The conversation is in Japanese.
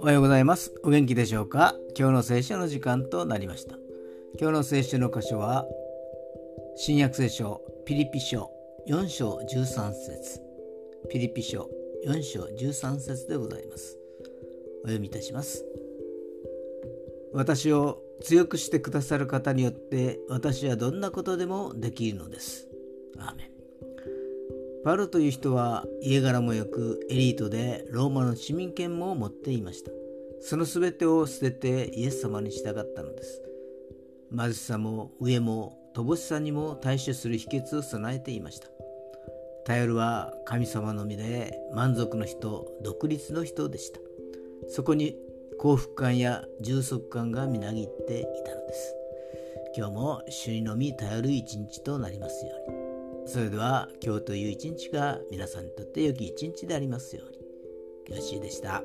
おはようございます。お元気でしょうか？今日の聖書の時間となりました。今日の聖書の箇所は新約聖書ピリピ書4章13節。ピリピ書4章13節でございます。お読みいたします。私を強くしてくださる方によって私はどんなことでもできるのです。アーメン。パルという人は家柄もよくエリートでローマの市民権も持っていました。その全てを捨ててイエス様に従ったのです。貧しさも飢えも乏しさにも対処する秘訣を備えていました。頼るは神様のみで満足の人独立の人でした。そこに幸福感や充足感がみなぎっていたのです。今日も主にのみ頼る一日となりますように。それでは今日という一日が皆さんにとって良き一日でありますように。よしでした。